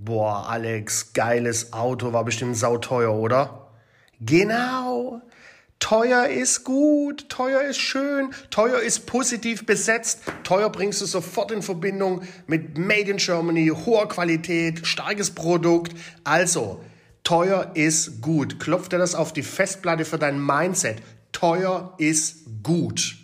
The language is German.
Boah, Alex, geiles Auto, war bestimmt sauteuer, oder? Genau. Teuer ist gut, teuer ist schön, teuer ist positiv besetzt, teuer bringst du sofort in Verbindung mit Made in Germany, hoher Qualität, starkes Produkt. Also, teuer ist gut. Klopf dir das auf die Festplatte für dein Mindset. Teuer ist gut.